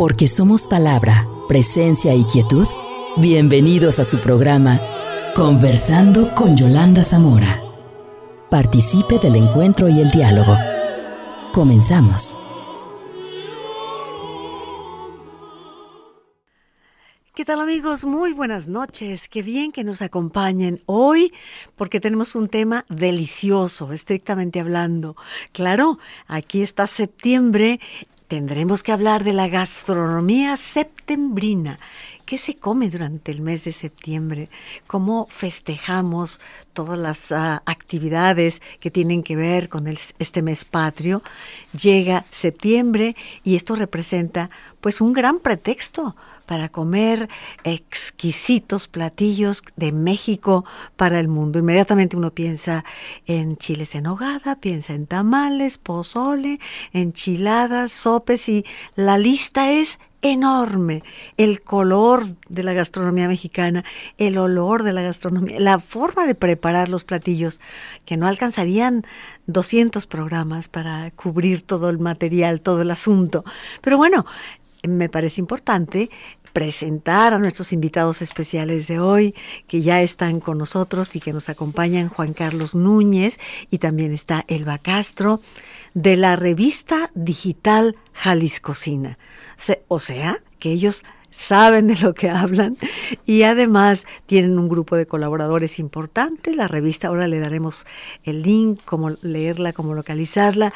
Porque somos palabra, presencia y quietud. Bienvenidos a su programa Conversando con Yolanda Zamora. Participe del encuentro y el diálogo. Comenzamos. ¿Qué tal amigos? Muy buenas noches. Qué bien que nos acompañen hoy porque tenemos un tema delicioso, estrictamente hablando. Claro, aquí está septiembre. Tendremos que hablar de la gastronomía septembrina. ¿Qué se come durante el mes de septiembre? ¿Cómo festejamos todas las uh, actividades que tienen que ver con el, este mes patrio? Llega septiembre y esto representa pues un gran pretexto para comer exquisitos platillos de México para el mundo. Inmediatamente uno piensa en chiles en hogada, piensa en tamales, pozole, enchiladas, sopes y la lista es enorme. El color de la gastronomía mexicana, el olor de la gastronomía, la forma de preparar los platillos, que no alcanzarían 200 programas para cubrir todo el material, todo el asunto. Pero bueno, me parece importante presentar a nuestros invitados especiales de hoy, que ya están con nosotros y que nos acompañan Juan Carlos Núñez y también está Elba Castro de la revista digital Jaliscocina. O sea, que ellos saben de lo que hablan y además tienen un grupo de colaboradores importante. La revista ahora le daremos el link, cómo leerla, cómo localizarla.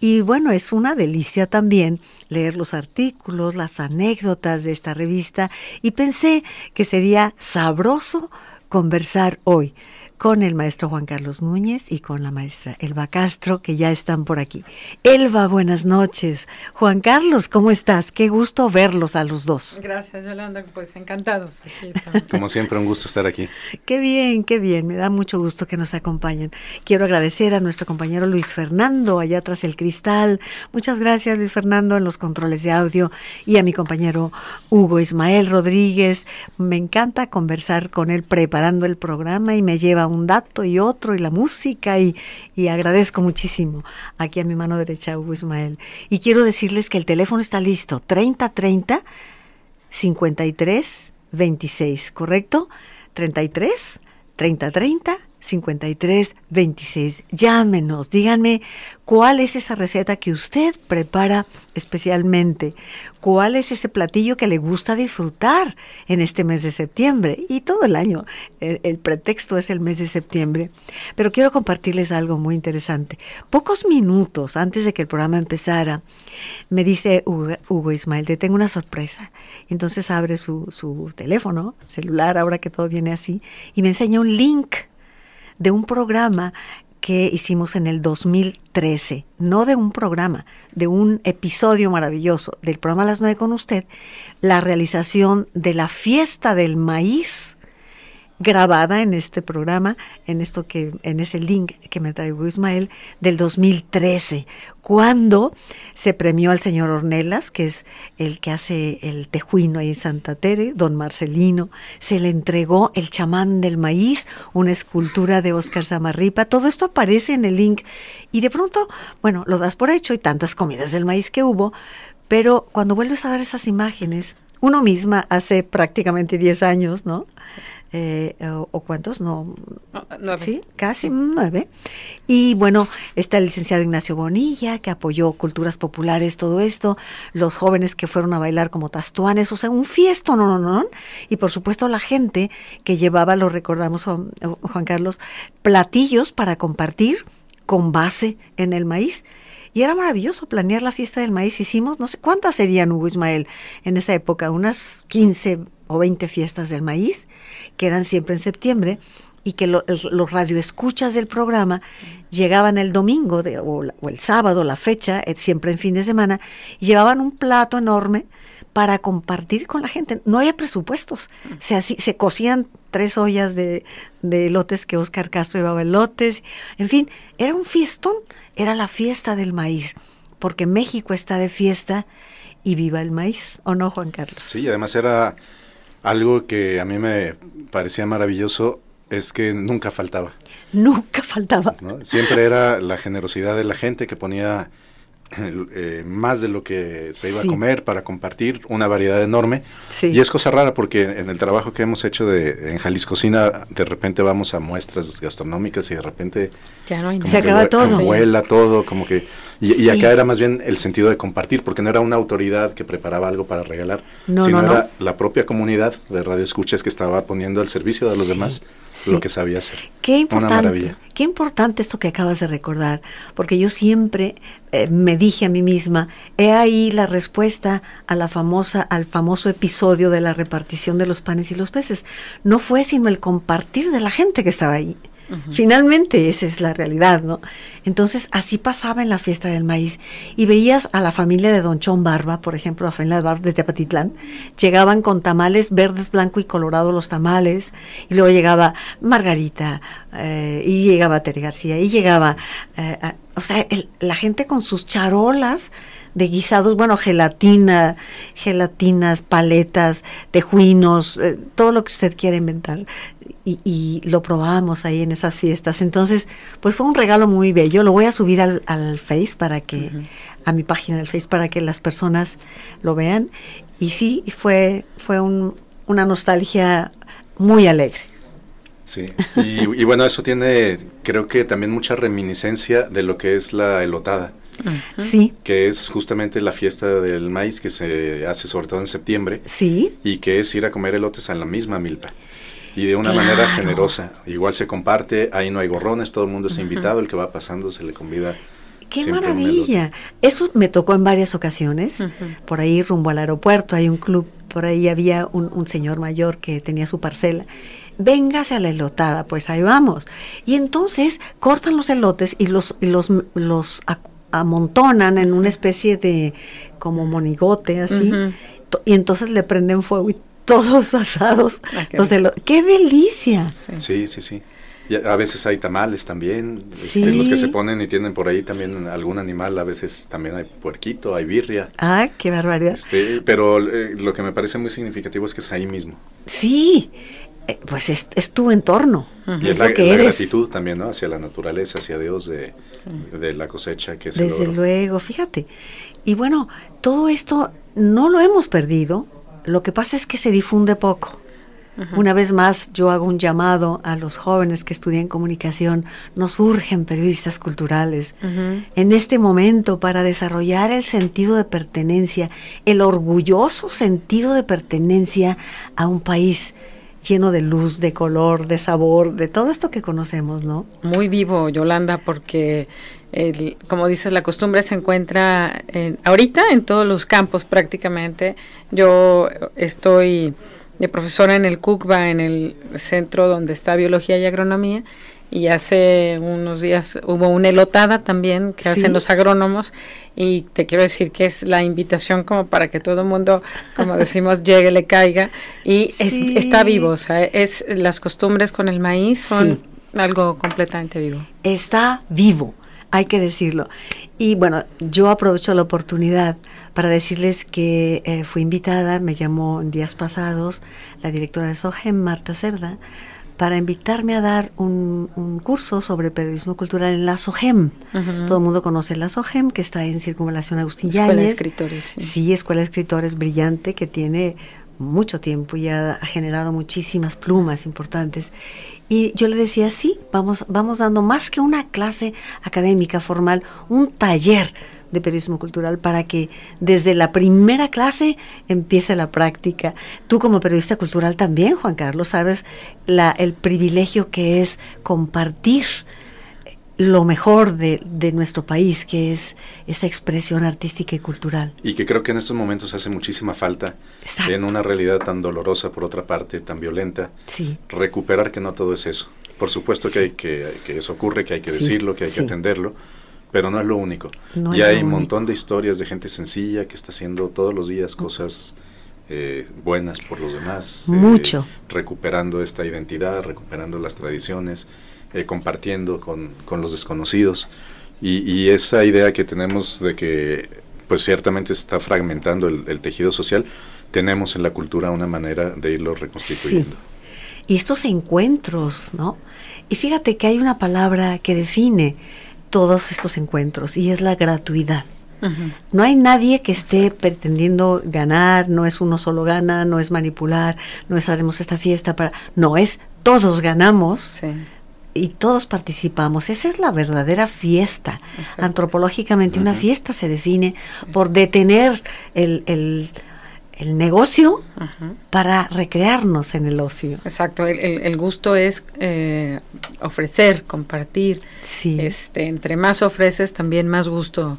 Y bueno, es una delicia también leer los artículos, las anécdotas de esta revista y pensé que sería sabroso conversar hoy con el maestro Juan Carlos Núñez y con la maestra Elba Castro, que ya están por aquí. Elba, buenas noches. Juan Carlos, ¿cómo estás? Qué gusto verlos a los dos. Gracias, Yolanda. Pues encantados. Aquí Como siempre, un gusto estar aquí. Qué bien, qué bien. Me da mucho gusto que nos acompañen. Quiero agradecer a nuestro compañero Luis Fernando, allá tras el cristal. Muchas gracias, Luis Fernando, en los controles de audio. Y a mi compañero Hugo Ismael Rodríguez. Me encanta conversar con él preparando el programa y me lleva un dato y otro y la música y, y, agradezco muchísimo aquí a mi mano derecha Hugo Ismael. Y quiero decirles que el teléfono está listo, 3030 53 26, ¿correcto? 33 3030 53 26. Llámenos, díganme cuál es esa receta que usted prepara especialmente, cuál es ese platillo que le gusta disfrutar en este mes de septiembre y todo el año. El, pretexto es el mes de septiembre. Pero quiero compartirles algo muy interesante. Pocos minutos antes de que el programa empezara, me dice Hugo, Hugo Ismael, te tengo una sorpresa. Entonces abre su, su teléfono, celular, ahora que todo viene así, y me enseña un link de un programa que hicimos en el 2013, no de un programa, de un episodio maravilloso del programa Las Nueve con usted, la realización de la fiesta del maíz grabada en este programa, en esto que, en ese link que me traigo Ismael, del 2013, cuando se premió al señor Ornelas, que es el que hace el tejuino ahí en Santa Tere, don Marcelino, se le entregó el chamán del maíz, una escultura de Oscar Zamarripa, todo esto aparece en el link, y de pronto, bueno, lo das por hecho y tantas comidas del maíz que hubo, pero cuando vuelves a ver esas imágenes, uno misma hace prácticamente 10 años, ¿no? Eh, o, o, cuántos, no, nueve. sí, casi sí. nueve. Y bueno, está el licenciado Ignacio Bonilla, que apoyó culturas populares, todo esto, los jóvenes que fueron a bailar como tastuanes, o sea, un fiesto, no, no, no. Y por supuesto la gente que llevaba, lo recordamos Juan, Juan Carlos, platillos para compartir con base en el maíz. Y era maravilloso planear la fiesta del maíz. Hicimos, no sé cuántas serían, Hugo Ismael, en esa época, unas 15 o 20 fiestas del maíz que eran siempre en septiembre, y que lo, los radioescuchas del programa llegaban el domingo de, o, o, el sábado, la fecha, eh, siempre en fin de semana, llevaban un plato enorme para compartir con la gente. No había presupuestos. Se, así, se cocían tres ollas de, de lotes que Oscar Castro llevaba lotes. En fin, era un fiestón, era la fiesta del maíz, porque México está de fiesta y viva el maíz, ¿o no, Juan Carlos? Sí, además era algo que a mí me parecía maravilloso es que nunca faltaba. Nunca faltaba. ¿no? Siempre era la generosidad de la gente que ponía eh, más de lo que se iba Sí. a comer para compartir, una variedad enorme. Sí. Y es cosa rara porque en el trabajo que hemos hecho de, en Jalisco Cocina, de repente vamos a muestras gastronómicas y de repente Ya no hay como Se que acaba todo. como huela todo, como que... Y, acá era más bien el sentido de compartir, porque no era una autoridad que preparaba algo para regalar, No, sino no, no. era la propia comunidad de Radio Escuchas que estaba poniendo al servicio de los Sí, demás sí. lo que sabía hacer. Qué Una importante, maravilla. qué importante esto que acabas de recordar, porque yo siempre eh, me dije a mí misma, he ahí la respuesta a la famosa, al famoso episodio de la repartición de los panes y los peces. No fue sino el compartir de la gente que estaba ahí. Finalmente, esa es la realidad, ¿no? Entonces, así pasaba en la fiesta del maíz. Y veías a la familia de Don Chón Barba, por ejemplo, la familia de Barba de Tepatitlán, llegaban con tamales verdes, blanco y colorado los tamales, y luego llegaba Margarita, eh, y llegaba Tere García, y llegaba, eh, a- o sea, la gente con sus charolas de guisados, bueno, gelatina, gelatinas, paletas, tejuinos, eh, todo lo que usted quiera inventar. Y, y lo probábamos ahí en esas fiestas. Entonces, pues fue un regalo muy bello. Lo voy a subir al, al Face para que, a mi página del Face para que las personas lo vean. Y sí, fue, fue un- una nostalgia muy alegre. Sí, y, y bueno, eso tiene, creo que también mucha reminiscencia de lo que es la elotada, Sí, que es justamente la fiesta del maíz que se hace sobre todo en septiembre sí, y que es ir a comer elotes en la misma milpa. Y de una Claro. manera generosa. Igual se comparte, ahí no hay gorrones, todo el mundo está invitado, el que va pasando se le convida. Qué siempre maravilla. Eso me tocó en varias ocasiones. Por ahí rumbo al aeropuerto hay un club, por ahí había un, un señor mayor que tenía su parcela. Véngase a la elotada, pues ahí vamos. Y entonces cortan los elotes y los, y los, los amontonan en una especie de como monigote así. Y entonces le prenden fuego y todos asados. Ah, qué los elo- ¡Qué delicia! Sí. Sí, sí, sí. Y a veces hay tamales también, Sí. este, los que se ponen y tienen por ahí también algún animal, a veces también hay puerquito, hay birria. ¡Ah, qué barbaridad! Este, pero eh, lo que me parece muy significativo es que es ahí mismo. Sí, pues es, es tu entorno. Y es, Es la, lo que la eres. gratitud también, ¿no? Hacia la naturaleza, hacia Dios de, de la cosecha que se Desde logró. luego, fíjate. Y bueno, todo esto no lo hemos perdido. Lo que pasa es que se difunde poco. Una vez más, yo hago un llamado a los jóvenes que estudian comunicación. Nos urgen periodistas culturales. En este momento, para desarrollar el sentido de pertenencia, el orgulloso sentido de pertenencia a un país lleno de luz, de color, de sabor, de todo esto que conocemos, ¿no? Muy vivo, Yolanda, porque, como dices, la costumbre se encuentra en- ahorita en todos los campos prácticamente. Yo estoy de profesora en el CUCBA, en el centro donde está Biología y Agronomía, y hace unos días hubo una elotada también que Sí. hacen los agrónomos, y te quiero decir que es la invitación como para que todo el mundo, como decimos, llegue, le caiga, y es- está vivo, o sea, es las costumbres con el maíz son Sí. algo completamente vivo. está vivo, hay que decirlo. Y bueno, yo aprovecho la oportunidad para decirles que eh, fui invitada, me llamó en días pasados la directora de SOGEM, Marta Cerda, para invitarme a dar un, un curso sobre periodismo cultural en la SOGEM. Todo el mundo conoce la SOGEM, que está en Circunvalación Agustín Escuela de escritores. Sí. Sí, Escuela de Escritores brillante que tiene mucho tiempo y ha, ha generado muchísimas plumas importantes. Y yo le decía, sí, vamos, vamos dando más que una clase académica formal, un taller de periodismo cultural para que desde la primera clase empiece la práctica. Tú como periodista cultural también, Juan Carlos, sabes la, el privilegio que es compartir lo mejor de, de nuestro país, que es esa expresión artística y cultural. Y que creo que en estos momentos hace muchísima falta, Exacto. en una realidad tan dolorosa, por otra parte, tan violenta, Sí, recuperar que no todo es eso. Por supuesto que, hay que, que eso ocurre, que hay que Sí, decirlo, que hay que atenderlo, pero no es lo único. No y hay un único. montón de historias de gente sencilla que está haciendo todos los días cosas eh, buenas por los demás. eh, Mucho. recuperando esta identidad, recuperando las tradiciones, eh, compartiendo con, con los desconocidos. Y, y esa idea que tenemos de que pues ciertamente está fragmentando el, el tejido social, tenemos en la cultura una manera de irlo reconstituyendo. y estos encuentros, ¿no? Y fíjate que hay una palabra que define todos estos encuentros y es la gratuidad. No hay nadie que esté pretendiendo ganar, no es uno solo gana, no es manipular, no es haremos esta fiesta para... No, es todos ganamos. Y todos participamos. Esa es la verdadera fiesta. Antropológicamente, una fiesta se define por detener el, el el negocio para recrearnos en el ocio. Exacto, el, gusto es eh, ofrecer, compartir. Este, entre más ofreces, también más gusto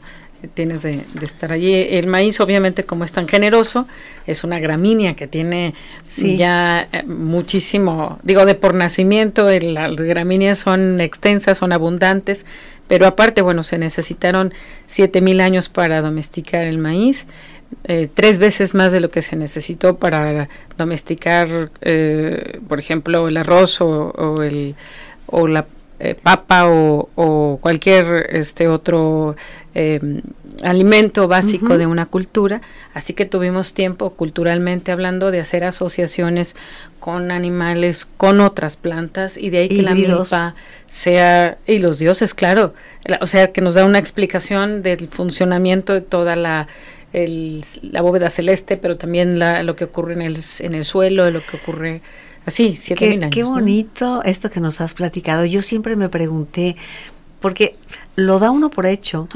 tienes de, estar allí. El maíz, obviamente, como es tan generoso, es una gramínea que tiene ya eh, muchísimo, digo, de por nacimiento, las gramíneas son extensas, son abundantes, pero aparte, bueno, se necesitaron 7000 años para domesticar el maíz. Eh, tres veces más de lo que se necesitó para domesticar, eh, por ejemplo, el arroz o, el, o la eh, papa o, cualquier este otro alimento básico de una cultura. Así que tuvimos tiempo, culturalmente hablando, de hacer asociaciones con animales, con otras plantas, y de ahí que la milpa sea, y los dioses, claro, o sea, que nos da una explicación del funcionamiento de toda la el, la bóveda celeste, pero también la, lo que ocurre en el, en el suelo, lo que ocurre así, siete qué, mil años. Qué bonito esto que nos has platicado. Yo siempre me pregunté, porque lo da uno por hecho,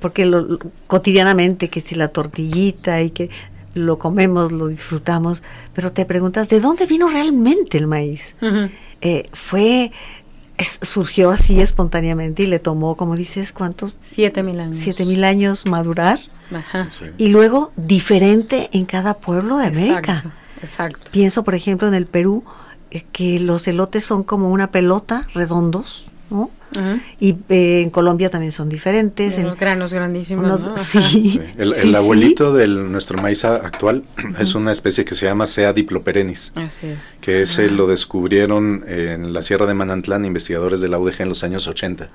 porque lo, cotidianamente, que si la tortillita y que lo comemos, lo disfrutamos, pero te preguntas, ¿de dónde vino realmente el maíz? Eh, fue surgió así espontáneamente y le tomó, como dices, ¿cuántos? Siete mil años. Siete mil años madurar. Y luego diferente en cada pueblo de América. Exacto, Pienso, por ejemplo, en el Perú, eh, que los elotes son como una pelota, redondos, ¿no? Y eh, en Colombia también son diferentes. los granos grandísimos. sí. El, abuelito de nuestro maíz actual es una especie que se llama Sea diploperenis. Así es. Que ese lo descubrieron en la Sierra de Manantlán investigadores de la UDG en los años 80.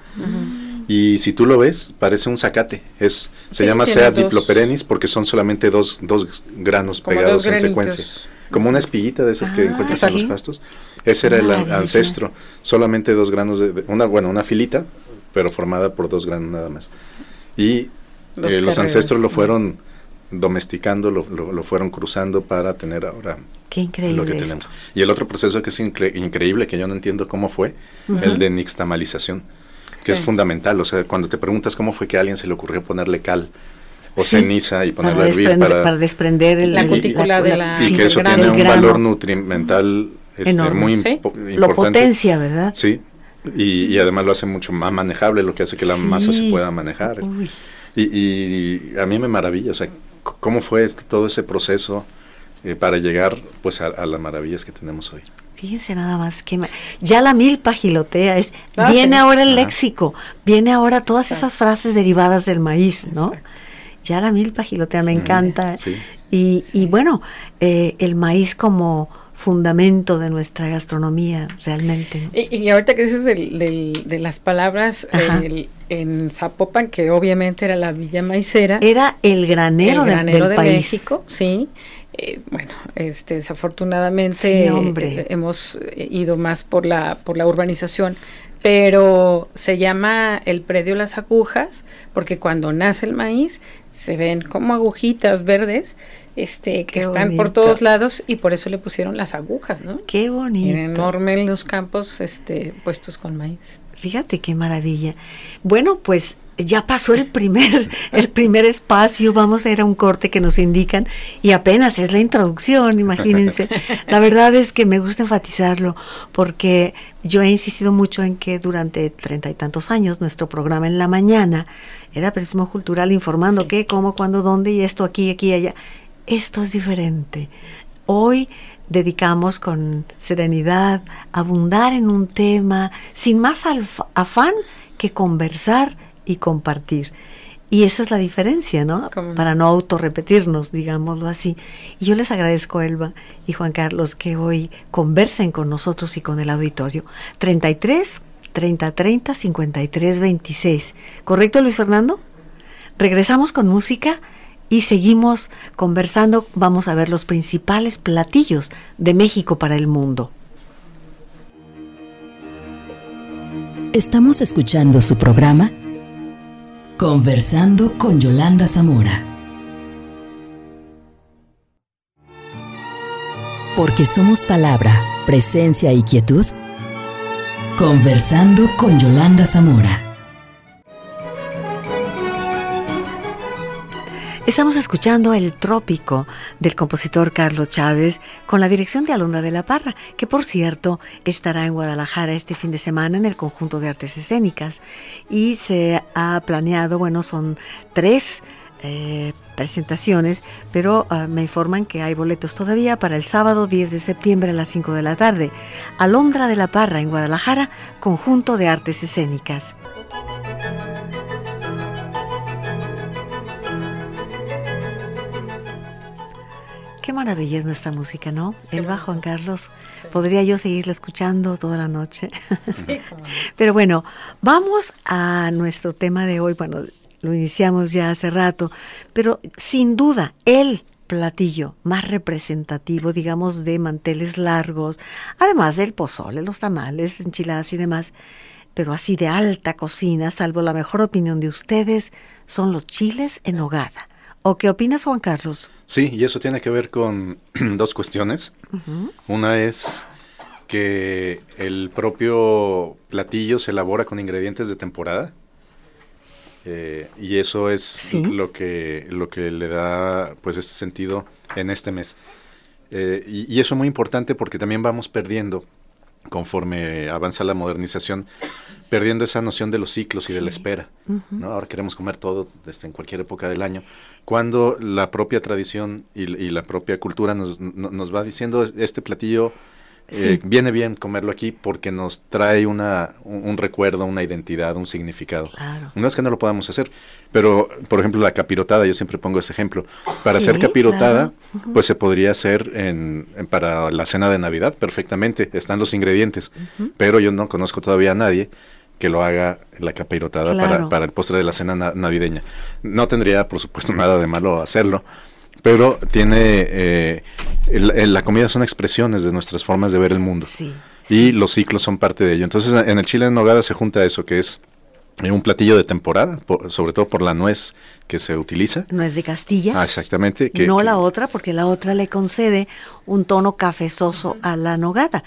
Y si tú lo ves, parece un zacate. Es, se llama Sea diploperenis porque son solamente dos, dos granos pegados en secuencia. Como una espiguita de esas que ah, encuentras en los pastos. Ese era el ancestro. Solamente dos granos de, una, bueno, una filita, pero formada por dos granos nada más. Y los, eh, ancestros lo fueron domesticando, lo, lo, fueron cruzando para tener ahora lo que tenemos. Y el otro proceso que es increíble, que yo no entiendo cómo fue, el de nixtamalización que es fundamental. O sea, cuando te preguntas cómo fue que a alguien se le ocurrió ponerle cal o ceniza y ponerla a hervir para, desprender la cutícula de la y que eso tiene un valor nutrimental este, muy importante. Lo potencia, ¿verdad? Sí. Y, además lo hace mucho más manejable, lo que hace que la masa se pueda manejar. Y, a mí me maravilla, o sea, cómo fue todo ese proceso eh, para llegar pues a las maravillas que tenemos hoy. Fíjense nada más que ya la milpa gilotea es ah, viene ahora el léxico, viene ahora todas esas frases derivadas del maíz, ¿no? Ya la milpa gilotea me encanta. Y, y, bueno, eh, el maíz como fundamento de nuestra gastronomía, realmente. Y, ahorita que dices de las palabras, en Zapopan, que obviamente era la villa maicera. Era el granero, de, México, sí. Eh, bueno, este, desafortunadamente eh, hemos ido más por la, por la urbanización, pero se llama el predio Las Agujas porque cuando nace el maíz se ven como agujitas verdes este que están por todos lados y por eso le pusieron las agujas, ¿no? Qué bonito. enorme en los campos este puestos con maíz. Fíjate qué maravilla. Bueno, pues ya pasó el primer, el primer espacio, vamos a ir a un corte que nos indican y apenas es la introducción, imagínense. La verdad es que me gusta enfatizarlo porque yo he insistido mucho en que durante treinta y tantos años nuestro programa en la mañana era Periodismo Cultural informando qué, cómo, cuándo, dónde y esto aquí, aquí allá. Esto es diferente. Hoy dedicamos con serenidad, abundar en un tema, sin más afán que conversar y compartir. Y esa es la diferencia, ¿no? Para no autorrepetirnos, digámoslo así. Y yo les agradezco, Elba y Juan Carlos, que hoy conversen con nosotros y con el auditorio. 33 30 30 53 26. ¿Correcto, Luis Fernando? Regresamos con música y seguimos conversando. Vamos a ver los principales platillos de México para el mundo. Estamos escuchando su programa Conversando con Yolanda Zamora. Porque somos palabra, presencia y quietud. Conversando con Yolanda Zamora. Estamos escuchando El Trópico del compositor Carlos Chávez con la dirección de Alondra de la Parra, que por cierto estará en Guadalajara este fin de semana en el conjunto de artes escénicas. Y se ha planeado, bueno, son tres eh, presentaciones, pero ah, me informan que hay boletos todavía para el sábado 10 de septiembre a las 5 de la tarde. Alondra de la Parra en Guadalajara, conjunto de artes escénicas. Qué maravilla es nuestra música, ¿no? El bajo Juan Carlos. Podría yo seguirla escuchando toda la noche. Sí, Pero bueno, vamos a nuestro tema de hoy. Bueno, lo iniciamos ya hace rato, pero sin duda, el platillo más representativo, digamos, de manteles largos, además del pozole, los tamales, enchiladas y demás, pero así de alta cocina, salvo la mejor opinión de ustedes, son los chiles en hogada. ¿O qué opinas, Juan Carlos? Sí, y eso tiene que ver con dos cuestiones. Una es que el propio platillo se elabora con ingredientes de temporada. Eh, y eso es lo que lo que le da pues ese sentido en este mes eh, y, eso es muy importante porque también vamos perdiendo conforme avanza la modernización perdiendo esa noción de los ciclos y de la espera. ¿no? Ahora queremos comer todo desde en cualquier época del año, cuando la propia tradición y, la propia cultura nos, nos, va diciendo este platillo eh, viene bien comerlo aquí porque nos trae una, un, recuerdo, una identidad, un significado. No es que no lo podamos hacer, pero por ejemplo la capirotada, yo siempre pongo ese ejemplo. Para hacer capirotada, pues se podría hacer en, para la cena de Navidad perfectamente, están los ingredientes, pero yo no conozco todavía a nadie que lo haga la capirotada para, para, el postre de la cena navideña. No tendría, por supuesto, nada de malo hacerlo, pero tiene eh, la comida son expresiones de nuestras formas de ver el mundo y los ciclos son parte de ello. Entonces en el chile en nogada se junta eso que es eh, un platillo de temporada, sobre todo por la nuez que se utiliza. Nuez de Castilla. Ah, exactamente. Que, no la otra, porque la otra le concede un tono cafezoso a la nogada.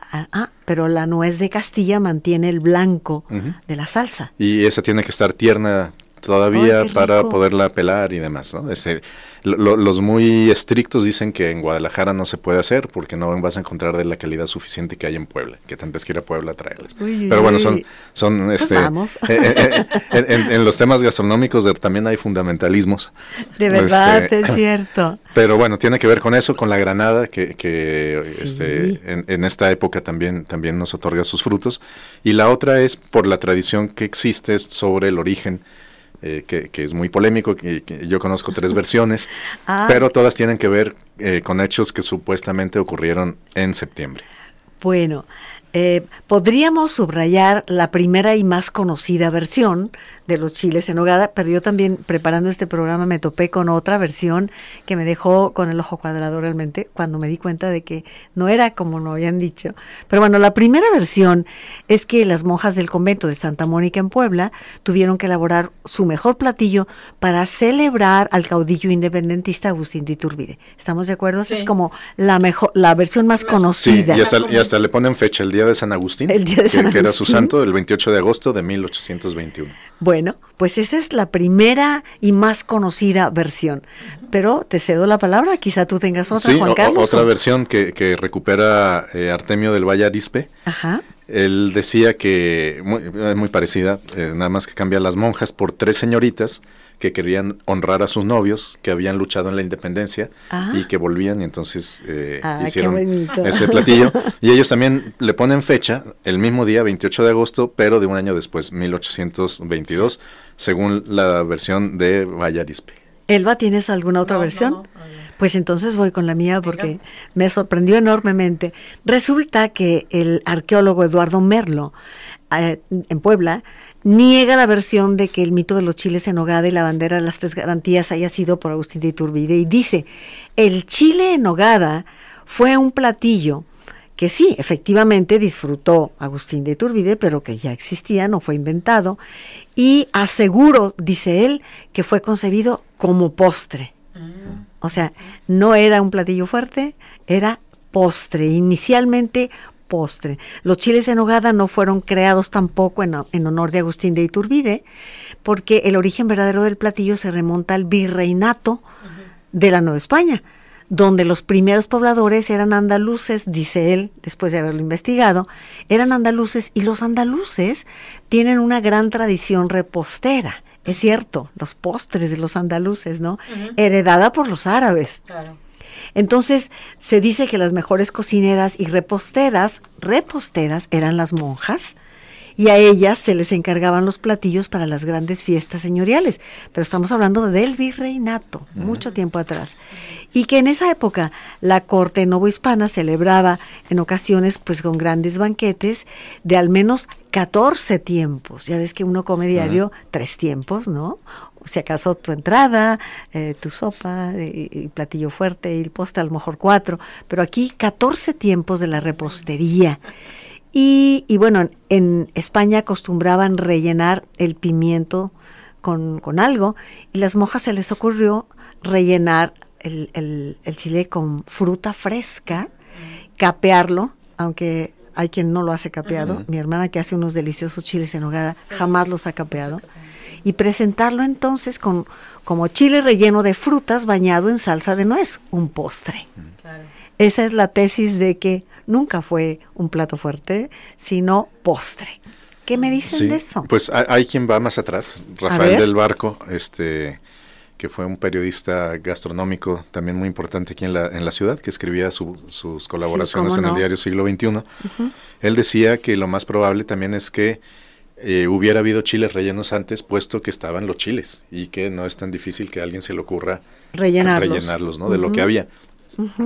Ah, ah pero la nuez de Castilla mantiene el blanco de la salsa. Y esa tiene que estar tierna todavía para poderla pelar y demás. ¿no? Este, los muy estrictos dicen que en Guadalajara no se puede hacer porque no vas a encontrar de la calidad suficiente que hay en Puebla, que tendrás que ir a Puebla a traerlas. Pero bueno, son, son pues este, eh, eh, eh, en, los temas gastronómicos también hay fundamentalismos. De verdad, este, es cierto. Pero bueno, tiene que ver con eso, con la granada que, que este, en, en, esta época también, también nos otorga sus frutos. Y la otra es por la tradición que existe sobre el origen eh, que, es muy polémico, que, yo conozco tres versiones, ah. pero todas tienen que ver eh, con hechos que supuestamente ocurrieron en septiembre. Bueno, eh, podríamos subrayar la primera y más conocida versión, de los chiles en hogada, pero yo también preparando este programa me topé con otra versión que me dejó con el ojo cuadrado realmente cuando me di cuenta de que no era como lo habían dicho. Pero bueno, la primera versión es que las monjas del convento de Santa Mónica en Puebla tuvieron que elaborar su mejor platillo para celebrar al caudillo independentista Agustín de Iturbide. ¿Estamos de acuerdo? Es como la mejor, la versión más conocida. Sí, y hasta, le ponen fecha, el día de San Agustín, el día de San Agustín. que era su santo, el 28 de agosto de 1821. Bueno, pues esa es la primera y más conocida versión. Pero te cedo la palabra, quizá tú tengas otra, Juan Carlos. otra versión que, que recupera eh, Artemio del Valle Arispe. Ajá. Él decía que, muy, muy parecida, eh, nada más que cambia las monjas por tres señoritas que querían honrar a sus novios que habían luchado en la independencia ah. y que volvían y entonces eh, ah, hicieron ese platillo. y ellos también le ponen fecha, el mismo día, 28 de agosto, pero de un año después, 1822, según la versión de Vallarispe. Elba, ¿tienes alguna otra versión? Pues entonces voy con la mía porque me sorprendió enormemente. Resulta que el arqueólogo Eduardo Merlo eh, en Puebla niega la versión de que el mito de los chiles en nogada y la bandera de las tres garantías haya sido por Agustín de Iturbide y dice, el chile en nogada fue un platillo que sí, efectivamente disfrutó Agustín de Iturbide, pero que ya existía, no fue inventado, y aseguro, dice él, que fue concebido como postre. Mm. O sea, no era un platillo fuerte, era postre, inicialmente postre. Los chiles en nogada no fueron creados tampoco en, en, honor de Agustín de Iturbide, porque el origen verdadero del platillo se remonta al virreinato de la Nueva España, donde los primeros pobladores eran andaluces, dice él, después de haberlo investigado, eran andaluces y los andaluces tienen una gran tradición repostera. Es cierto, los postres de los andaluces, ¿no? Heredada por los árabes. Claro. Entonces, se dice que las mejores cocineras y reposteras, reposteras eran las monjas, y a ellas se les encargaban los platillos para las grandes fiestas señoriales. Pero estamos hablando del virreinato, mucho tiempo atrás. Y que en esa época la corte novohispana celebraba en ocasiones pues con grandes banquetes de al menos 14 tiempos. Ya ves que uno come diario tres tiempos, ¿no? Si acaso tu entrada, eh, tu sopa, y, y platillo fuerte y el postre a lo mejor cuatro, pero aquí 14 tiempos de la repostería. Y, y bueno, en España acostumbraban rellenar el pimiento con, con algo y las monjas se les ocurrió rellenar el, el, el chile con fruta fresca, capearlo, aunque hay quien no lo hace capeado. Mi hermana que hace unos deliciosos chiles en hogada Sí. jamás los ha capeado. Y presentarlo entonces con como chile relleno de frutas bañado en salsa de nuez, un postre. Claro. Esa es la tesis de que nunca fue un plato fuerte, sino postre. ¿Qué me dicen Sí, de eso? Pues hay, hay quien va más atrás, Rafael del Barco, este que fue un periodista gastronómico también muy importante aquí en la, en la ciudad, que escribía su- sus colaboraciones en el diario Siglo XXI. Él decía que lo más probable también es que eh, hubiera habido chiles rellenos antes, puesto que estaban los chiles, y que no es tan difícil que a alguien se le ocurra Rellenarlos. rellenarlos, ¿no? De lo que había.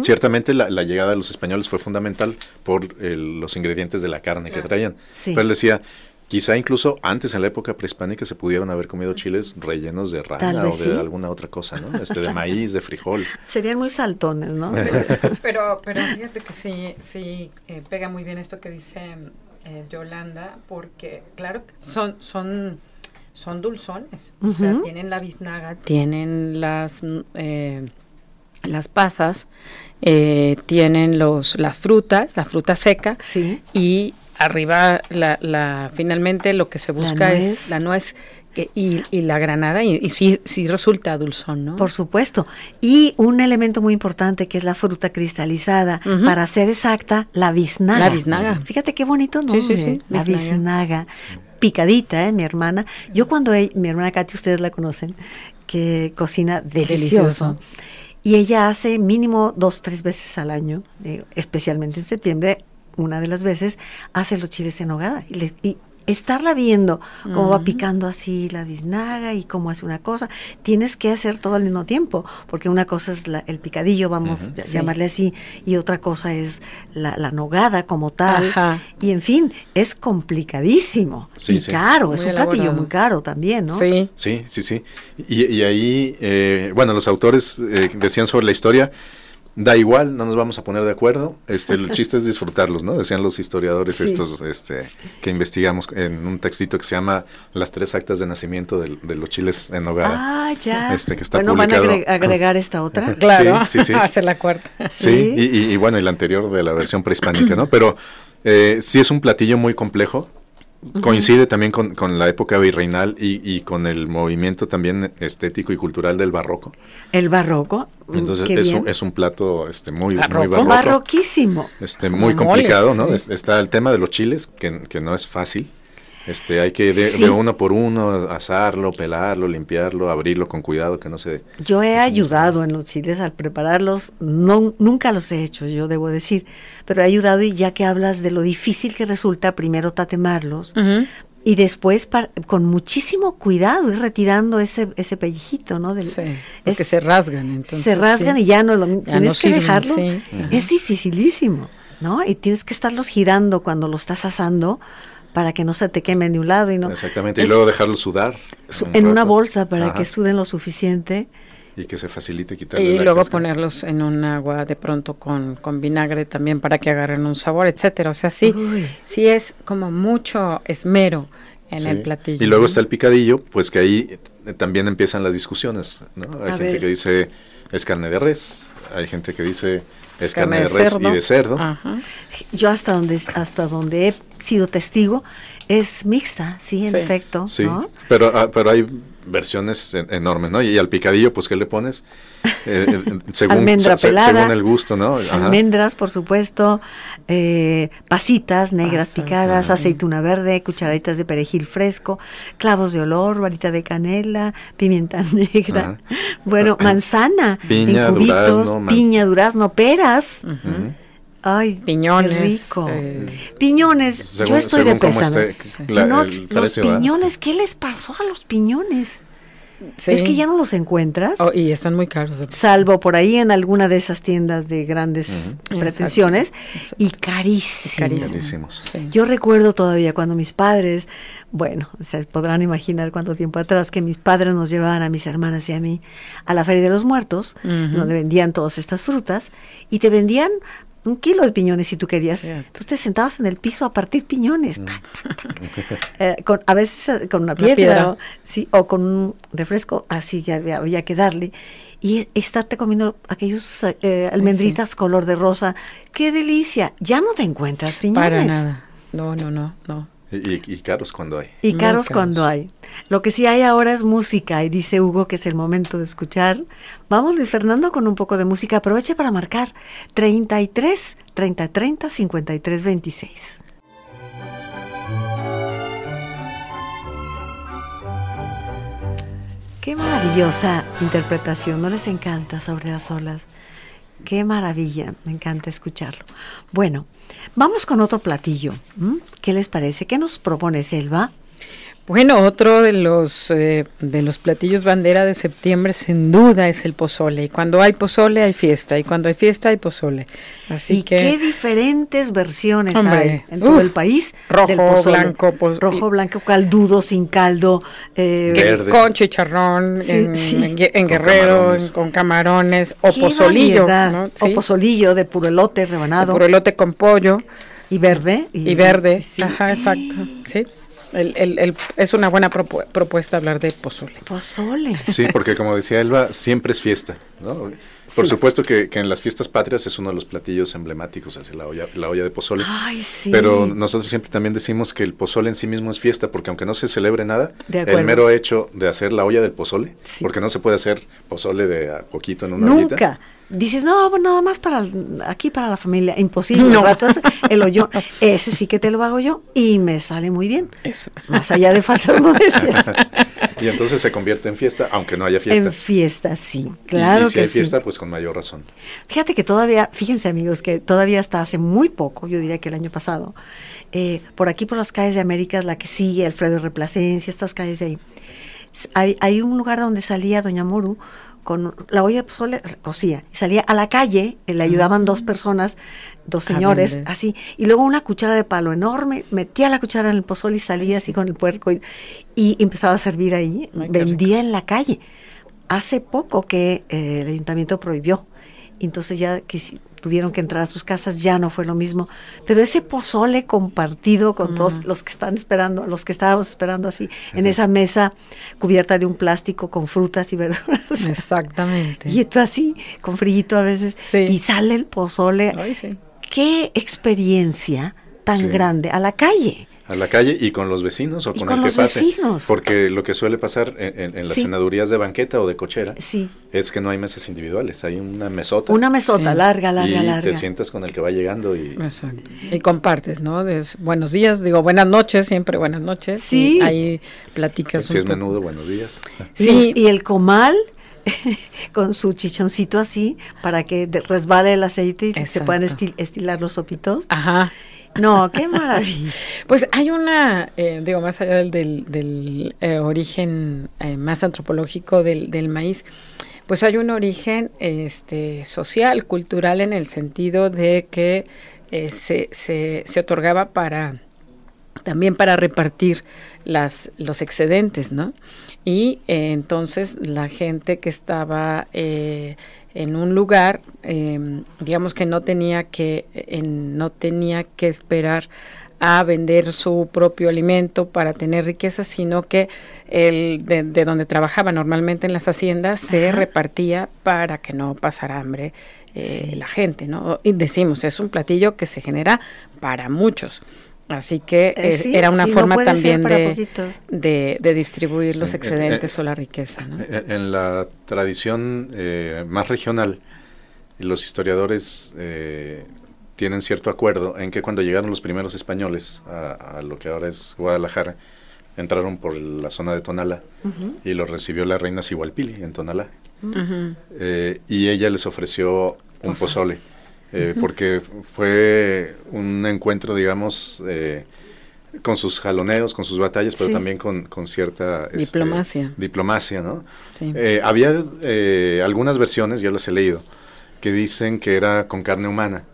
Ciertamente la, la llegada de los españoles fue fundamental por el- los ingredientes de la carne que traían. Sí. Pero él decía, quizá incluso antes en la época prehispánica se pudieron haber comido chiles rellenos de Tal rana o de sí. alguna otra cosa, ¿no? Este, de maíz, de frijol. Serían muy saltones, ¿no? Pero, pero fíjate que sí, sí eh, pega muy bien esto que dice eh, Yolanda, porque claro, son, son, son dulzones, o sea, tienen la biznaga, tienen las, mm, eh, las pasas, eh, tienen los, las frutas, la fruta seca, Sí. y arriba la, la finalmente lo que se busca es la nuez que, y, y la granada, y, y sí, sí resulta dulzón, ¿no? Por supuesto. Y un elemento muy importante que es la fruta cristalizada. Para ser exacta, la biznaga. La biznaga. Fíjate qué bonito Sí, nombre. sí, sí, La biznaga. biznaga. Picadita, ¿eh? Mi hermana. Yo cuando ella- mi hermana Katy, ustedes la conocen, que cocina delicioso. Delicioso. Y ella hace mínimo dos, tres veces al año, eh, especialmente en septiembre, una de las veces, hace los chiles en hogada. Y, le- y estarla viendo cómo va picando así la biznaga y cómo hace una cosa, tienes que hacer todo al mismo tiempo, porque una cosa es la- el picadillo, vamos a Sí. llamarle así, y otra cosa es la, la nogada como tal. Ajá. Y en fin, es complicadísimo Sí, y sí. caro, es un platillo muy caro también, ¿no? Sí. Sí, sí, sí. Y, y ahí, eh, bueno, los autores eh, decían sobre la historia, da igual, no nos vamos a poner de acuerdo, este, el chiste es disfrutarlos, ¿no? Decían los historiadores Sí. estos este, que investigamos en un textito que se llama Las tres actas de nacimiento de, los chiles en nogada. Ah, ya. Este, que está bueno, van a publicado. agre- agregar esta otra. Claro, Sí, sí, sí. hace la cuarta. Sí, y, y- y bueno, y la anterior de la versión prehispánica, ¿no? Pero eh, sí es un platillo muy complejo. Coincide también con, con la época virreinal y, y con el movimiento también estético y cultural del barroco. El barroco. mm, Entonces es bien. un, es un plato este, muy, muy Barroco. Barroquísimo. Este, muy complicado, ¿no? sí. Es- está el tema de los chiles, que, que no es fácil. Este, hay que de, Sí. de uno por uno asarlo, pelarlo, limpiarlo, abrirlo con cuidado, que no se... Yo he ayudado en los chiles al prepararlos, no, nunca los he hecho, yo debo decir, pero he ayudado y ya que hablas de lo difícil que resulta primero tatemarlos y después par- con muchísimo cuidado ir retirando ese, ese pellejito, ¿no? Del- Sí, porque es- se rasgan. Entonces, se rasgan sí. y ya no lo Ya tienes no que dejarlo. sí. Es dificilísimo, ¿no? Y tienes que estarlos girando cuando lo estás asando para que no se te quemen de un lado y no. Exactamente, y luego dejarlo sudar. su- un en una bolsa para Ajá, que suden lo suficiente. Y que se facilite quitarle Y la luego ponerlos en un agua de pronto con, con vinagre también para que agarren un sabor, etcétera. O sea, sí, Uy. sí es como mucho esmero en el platillo. Y luego está el picadillo, pues que ahí eh, también empiezan las discusiones, ¿no? Hay gente que dice es carne de res, hay gente que dice es, carne, de res y de cerdo. Yo hasta donde hasta donde he sido testigo es mixta, sí, en efecto. Sí, pero, ah, pero hay versiones enormes, ¿no? Y, al picadillo, pues, ¿qué le pones? Eh, eh, según, Almendra pelada, según el gusto, ¿no? Almendras, por supuesto, eh, pasitas negras picadas, aceituna verde, cucharaditas de perejil fresco, clavos de olor, varita de canela, pimienta negra, bueno, manzana, piña, durazno, piña, durazno, peras. Ay, piñones. rico. piñones, yo estoy de pesado. los piñones, ¿qué les pasó a los piñones? Es que ya no los encuentras. Oh, y están muy caros. Salvo por ahí en alguna de esas tiendas de grandes pretensiones. Y carísimos. Carísimos. Yo recuerdo todavía cuando mis padres, bueno, se podrán imaginar cuánto tiempo atrás, que mis padres nos llevaban a mis hermanas y a mí a la Feria de los Muertos, donde vendían todas estas frutas, y te vendían un kilo de piñones si tú querías. Tú te sentabas en el piso a partir piñones. Mm. Eh, con, a veces eh, con una piedra, sí, o con un refresco, así que había, que darle. Y estarte comiendo aquellos eh, almendritas color de rosa. ¡Qué delicia! Ya no te encuentras piñones. Para nada. No, no, no, no. Y, caros cuando hay. Y caros, cuando hay. Lo que sí hay ahora es música y dice Hugo que es el momento de escuchar. Vamos Luis Fernando con un poco de música. Aproveche para marcar 33 30 30 53 26. Qué maravillosa interpretación, ¿no les encanta sobre las olas? Qué maravilla, me encanta escucharlo. Bueno, Vamos con otro platillo. ¿Qué les parece? ¿Qué nos propone Selva? Bueno, otro de los eh, de los platillos bandera de septiembre sin duda es el pozole. Y cuando hay pozole hay fiesta. Y cuando hay fiesta hay pozole. Así ¿Y que qué diferentes versiones hay en todo el país. Rojo, blanco, rojo, blanco, caldudo, sin caldo, eh, con chicharrón, en, guerrero, con camarones, o pozolillo, o pozolillo de puro elote rebanado, de puro elote con pollo. Y verde y, verde, ajá, exacto, sí. El, el, es una buena propuesta hablar de pozole. Pozole. Sí, porque como decía Elba, siempre es fiesta, ¿no? Por supuesto que, en las fiestas patrias es uno de los platillos emblemáticos, así la olla, la olla de pozole. Ay, sí. Pero nosotros siempre también decimos que el pozole en sí mismo es fiesta, porque aunque no se celebre nada, el mero hecho de hacer la olla del pozole, porque no se puede hacer pozole de a poquito en una Nunca dices, no, bueno, nada más para aquí para la familia, imposible. No. el hoyo, ese sí que te lo hago yo y me sale muy bien. Eso. Más allá de falsas modestias. y entonces se convierte en fiesta, aunque no haya fiesta. En fiesta, sí, claro. Y, si hay fiesta, pues con mayor razón. Fíjate que todavía, fíjense amigos, que todavía hasta hace muy poco, yo diría que el año pasado, eh, por aquí por las calles de América, la que sigue, Alfredo Replacencia, estas calles de ahí, hay, hay un lugar donde salía Doña Moru con la olla de pozole, cocía, y salía a la calle, eh, le ayudaban dos personas, dos señores, así, y luego una cuchara de palo enorme, metía la cuchara en el pozole y salía así con el puerco y, empezaba a servir ahí, vendía en la calle. Hace poco que eh, el ayuntamiento prohibió, entonces ya que tuvieron que entrar a sus casas, ya no fue lo mismo. Pero ese pozole compartido con todos los que están esperando, los que estábamos esperando así, en esa mesa cubierta de un plástico con frutas y verduras. Exactamente. y esto así, con frillito a veces. Y sale el pozole. Qué experiencia tan grande a la calle a la calle y con los vecinos o con, el que pase. Porque lo que suele pasar en, las senadurías de banqueta o de cochera es que no hay mesas individuales, hay una mesota. Una mesota larga, larga, y larga. te sientas con el que va llegando y... Y compartes, ¿no? buenos días, digo buenas noches, siempre buenas noches. Sí. Y ahí platicas. Si, es menudo, buenos días. Sí, y el comal con su chichoncito así para que resbale el aceite y se puedan estilar los sopitos. Ajá. No, qué maravilla. pues hay una, eh, digo, más allá del, del, eh, origen eh, más antropológico del, del, maíz, pues hay un origen este, social, cultural, en el sentido de que se, se, se, otorgaba para también para repartir las, los excedentes, ¿no? Y entonces la gente que estaba en un lugar, em, digamos que no tenía que, no tenía que esperar a vender su propio alimento para tener riqueza, sino que el de, donde trabajaba normalmente en las haciendas se repartía para que no pasara hambre eh, la gente, ¿no? Y decimos, es un platillo que se genera para muchos. Así que eh, era una forma también de, de, distribuir los excedentes o la riqueza. ¿no? En la tradición más regional, los historiadores tienen cierto acuerdo en que cuando llegaron los primeros españoles a, lo que ahora es Guadalajara, entraron por la zona de Tonala y los recibió la reina Sigualpili en Tonalá. Eh, y ella les ofreció un pozole, eh, porque fue un encuentro, digamos, eh, con sus jaloneos, con sus batallas, pero también con, cierta este, diplomacia. diplomacia, ¿no? había algunas versiones, ya las he leído, que dicen que era con carne humana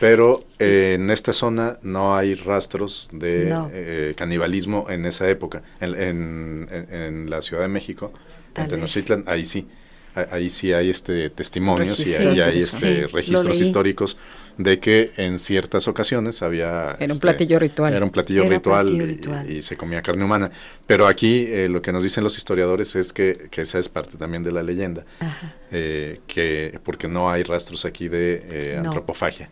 pero eh, en esta zona no hay rastros de eh, canibalismo en esa época. En, en, la Ciudad de México, en Tenochtitlan, ahí sí. Ahí sí hay este testimonios y ahí hay este registros históricos de que en ciertas ocasiones había... Era un este, platillo ritual. Era un platillo, ritual, y, se comía carne humana. Pero aquí eh, lo que nos dicen los historiadores es que, que, esa es parte también de la leyenda, que porque no hay rastros aquí de antropofagia.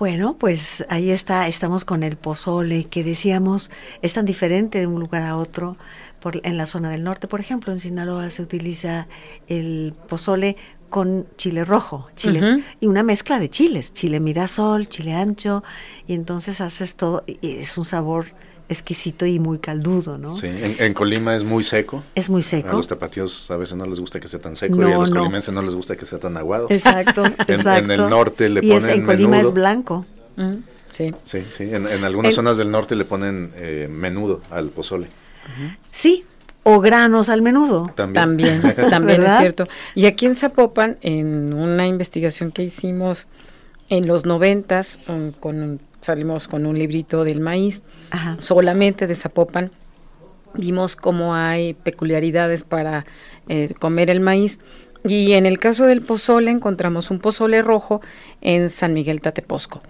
Bueno, pues ahí está, estamos con el pozole, que decíamos es tan diferente de un lugar a otro. Por, en la zona del norte, por ejemplo, en Sinaloa se utiliza el pozole con chile rojo, chile y una mezcla de chiles, chile mirasol, chile ancho, y entonces haces todo, y es un sabor exquisito y muy caldudo, ¿no? Sí, en, Colima es muy seco. Es muy seco. A los tapatíos a veces no les gusta que sea tan seco y a los colimenses no les gusta que sea tan aguado. Exacto, en, en, el norte le ponen es, en Colima es blanco. Mm, sí. Sí, sí. En, algunas zonas del norte le ponen eh, menudo al pozole. Sí, o granos al menudo. También, también, es cierto. Y aquí en Zapopan, en una investigación que hicimos en los noventas con, con salimos con un librito del maíz, solamente de Zapopan. Vimos cómo hay peculiaridades para eh, comer el maíz. Y en el caso del pozole encontramos un pozole rojo en San Miguel Tateposco,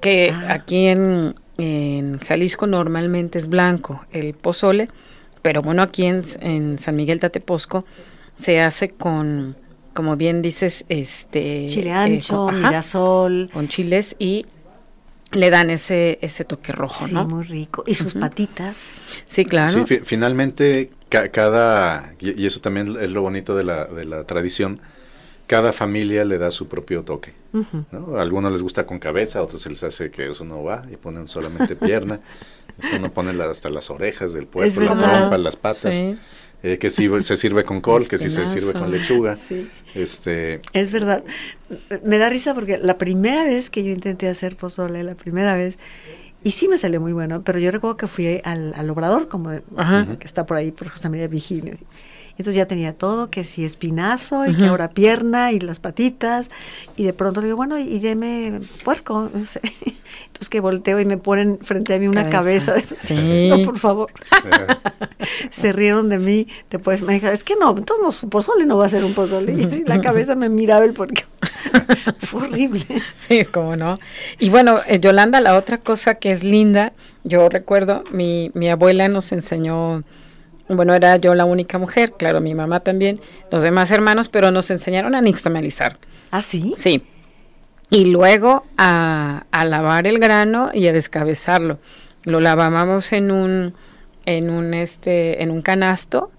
que ah. aquí en, Jalisco normalmente es blanco el pozole, pero bueno, aquí en, en San Miguel Tateposco se hace con, como bien dices, este chile ancho, eh, mirasol, con chiles y le dan ese, ese toque rojo, sí, ¿no? muy rico. ¿Y sus patitas? Sí, claro. Sí, finalmente cada, y, eso también es lo bonito de la, de la tradición, cada familia le da su propio toque. A algunos les gusta con cabeza, a otros se les hace que eso no va y ponen solamente pierna. Esto no ponen hasta las orejas del puerco, la trompa, las patas. Eh, que si se sirve con col, que si se sirve con lechuga. Este, es verdad. Me da risa porque la primera vez que yo intenté hacer pozole, la primera vez, y sí me salió muy bueno, pero yo recuerdo que fui al, al obrador, como que está por ahí, por José María Vigilio. Entonces ya tenía todo, que si espinazo, y que ahora pierna, y las patitas, y de pronto le digo, bueno, y deme puerco. Entonces que volteo y me ponen frente a mí una cabeza. Sí. no, por favor. Se rieron de mí. Te puedes manejar. Es que no, entonces no, su pozole no va a ser un pozole. Y así la cabeza me miraba el porque fue horrible. Sí, cómo no. Y bueno, eh, Yolanda, la otra cosa que es linda, yo recuerdo, mi, mi abuela nos enseñó bueno, era yo la única mujer, claro, mi mamá también, los demás hermanos, pero nos enseñaron a nixtamalizar. ¿Ah, sí? Sí. Y luego a, lavar el grano y a descabezarlo. Lo lavábamos en un, en un, este, en un canasto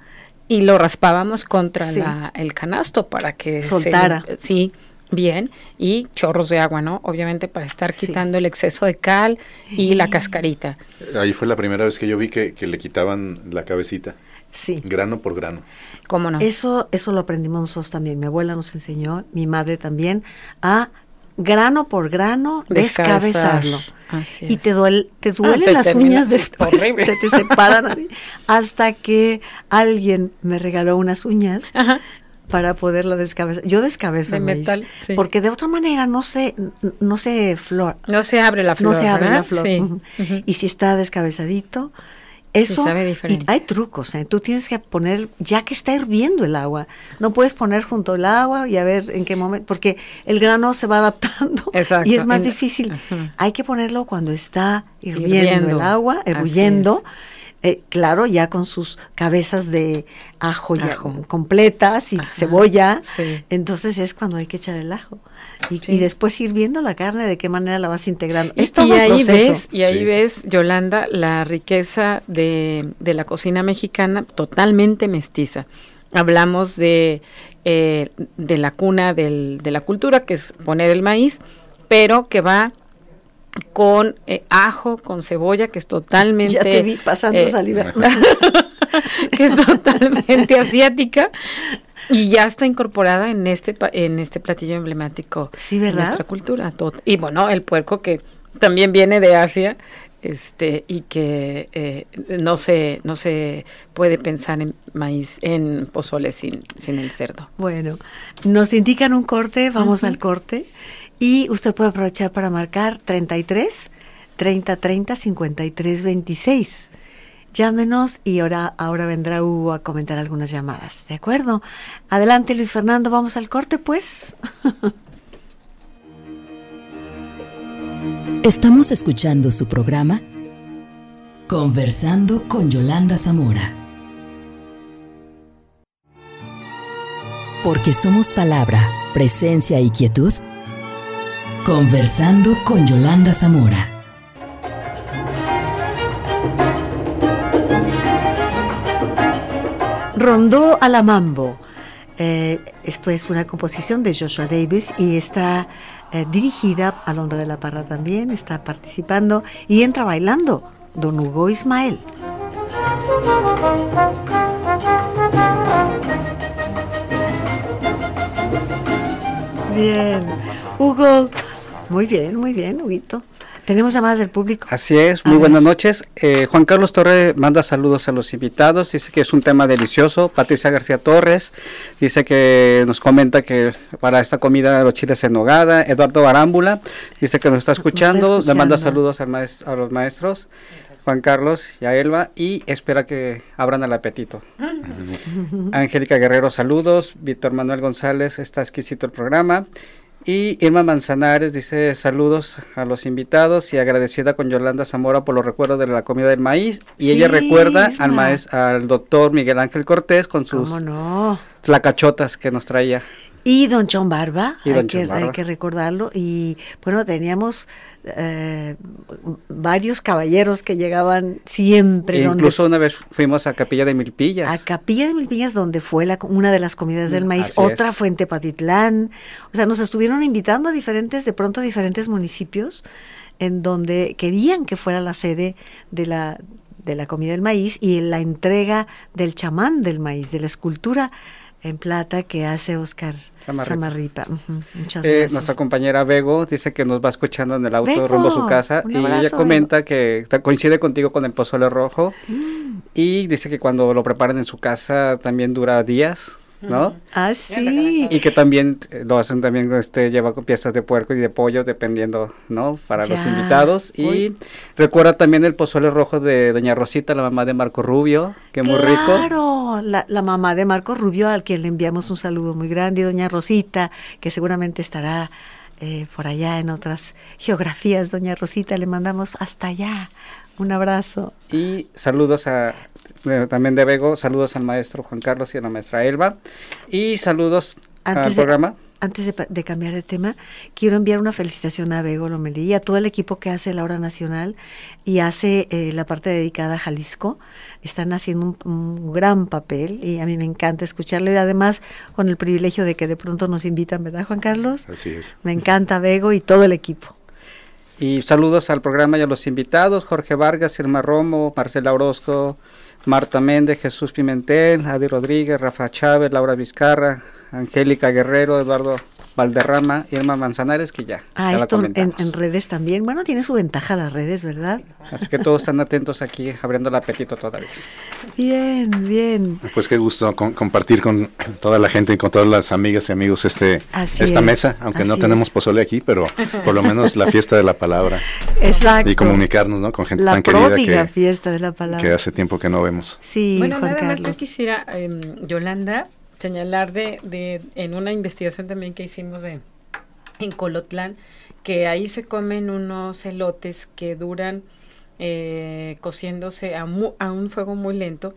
y lo raspábamos contra la, el canasto para que soltara. sí, bien y chorros de agua, ¿no? Obviamente para estar quitando el exceso de cal y la cascarita. Ahí fue la primera vez que yo vi que, le quitaban la cabecita. Sí. Grano por grano. ¿Cómo no? Eso, eso lo aprendimos nosotros también. Mi abuela nos enseñó, mi madre también, a grano por grano descabezarlo. Así y te, duele, te ah, duelen las uñas después, se te separan hasta que alguien me regaló unas uñas Ajá para poderla descabezar. Yo descabezo de metal, porque de otra manera no se no se flor, no se abre la flor, no se abre la flor. Y si está descabezadito, Eso sabe diferente. y hay trucos, ¿eh? tú tienes que poner ya que está hirviendo el agua. No puedes poner junto al agua y a ver en qué momento, porque el grano se va adaptando Exacto. y es más En- difícil. Hay que ponerlo cuando está hirviendo, Hirviendo. el agua, ebulliendo. Eh, claro, ya con sus cabezas de ajo, ya Ajo. completas y Ajá, cebolla. sí. Entonces es cuando hay que echar el ajo. Y, Sí. y después ir viendo la carne, de qué manera la vas integrando. Y, es todo y ahí ves, y ahí Sí. ves, Yolanda, la riqueza de, de la cocina mexicana totalmente mestiza. Hablamos de, eh, de la cuna del- de la cultura, que es poner el maíz, pero que va con eh, ajo, con cebolla, que es totalmente... Ya te vi pasando eh, saliva. que es totalmente asiática y ya está incorporada en este en este platillo emblemático Sí, de nuestra cultura. Y bueno, el puerco que también viene de Asia, este y que eh, no se no se puede pensar en maíz en pozole sin sin el cerdo. Bueno, nos indican un corte, vamos al corte. Y usted puede aprovechar para marcar 33 30 30 53 26. Llámenos y ahora, ahora vendrá Hugo a comentar algunas llamadas. ¿De acuerdo? Adelante, Luis Fernando, vamos al corte, pues. Estamos escuchando su programa Conversando con Yolanda Zamora. Porque somos palabra, presencia y quietud. Conversando con Yolanda Zamora. Rondó a la Mambo. Eh, esto es una composición de Joshua Davis y está eh, dirigida a Londra de la Parra también, está participando y entra bailando Don Hugo Ismael. Bien, Hugo, muy bien, muy bien, Huguito. Tenemos llamadas del público. Así es, A muy ver. buenas noches. Eh, Juan Carlos Torres manda saludos a los invitados, dice que es un tema delicioso. Patricia García Torres dice que nos comenta que para esta comida los chiles en nogada. Eduardo Barámbula dice que nos está escuchando, le manda saludos al maes- a los maestros. Juan Carlos y a Elba y espera que abran el apetito. Angélica Guerrero, saludos. Víctor Manuel González, está exquisito el programa. Y Irma Manzanares dice saludos a los invitados y agradecida con Yolanda Zamora por los recuerdos de la comida del maíz. Y ella recuerda al, maes- al doctor Miguel Ángel Cortés con sus ¿Cómo no? tlacachotas que nos traía. Y Don Chon Barba, Y hay, Don que, Chon Barba. hay que recordarlo. Y bueno, teníamos eh, varios caballeros que llegaban siempre. donde- Incluso una vez fuimos a Capilla de Milpillas. a Capilla de Milpillas, donde fue la, una de las comidas del maíz, Así otra es. fue en Tepatitlán. O sea, nos estuvieron invitando a diferentes, de pronto a diferentes municipios, en donde querían que fuera la sede de la, de la comida del maíz y la entrega del chamán del maíz, de la escultura en plata que hace Oscar Samarripa. Muchas Eh, gracias. nuestra compañera Bego dice que nos va escuchando en el auto Bego, rumbo a su casa y ella comenta que coincide contigo con el pozole rojo Mm. y dice que cuando lo preparan en su casa también dura días, ¿no? Ah, sí. Y que también eh, lo hacen también, este, lleva piezas de puerco y de pollo, dependiendo, ¿no? Para los invitados. Y Uy. recuerda también el pozole rojo de Doña Rosita, la mamá de Marco Rubio, que muy rico. Claro, la, la mamá de Marco Rubio, al quien le enviamos un saludo muy grande, y doña Rosita, que seguramente estará eh, por allá en otras geografías. Doña Rosita, le mandamos hasta allá un abrazo. Y saludos a también de Bego, saludos al maestro Juan Carlos y a la maestra Elba. Y saludos al de- programa. Antes de, cambiar de tema, quiero enviar una felicitación a Bego Lomelí y a todo el equipo que hace la hora nacional y hace eh, la parte dedicada a Jalisco. Están haciendo un, un gran papel y a mí me encanta escucharlo y además con el privilegio de que de pronto nos invitan, ¿verdad, Juan Carlos? Así es. Me encanta Bego y todo el equipo. Y saludos al programa y a los invitados, Jorge Vargas, Irma Romo, Marcela Orozco, Marta Méndez, Jesús Pimentel, Adi Rodríguez, Rafa Chávez, Laura Vizcarra, Angélica Guerrero, Eduardo Valderrama, Irma Manzanares, que ya. Ah, ya la esto en, comentamos. en redes también. Bueno, tiene su ventaja las redes, ¿verdad? Así que todos están atentos aquí, abriendo el apetito todavía. Bien, bien. Pues qué gusto con- compartir con toda la gente y con todas las amigas y amigos este Así esta es, mesa, aunque no tenemos es. pozole aquí, pero por lo menos la fiesta de la palabra Exacto. y comunicarnos, ¿no? Con gente La tan querida que, fiesta de la palabra. que hace tiempo que no vemos. Sí, bueno, Juan nada más Carlos. yo quisiera, em, Yolanda, señalar de, de, en una investigación también que hicimos de, en Colotlán, que ahí se comen unos elotes que duran eh, cociéndose a, mu- a un fuego muy lento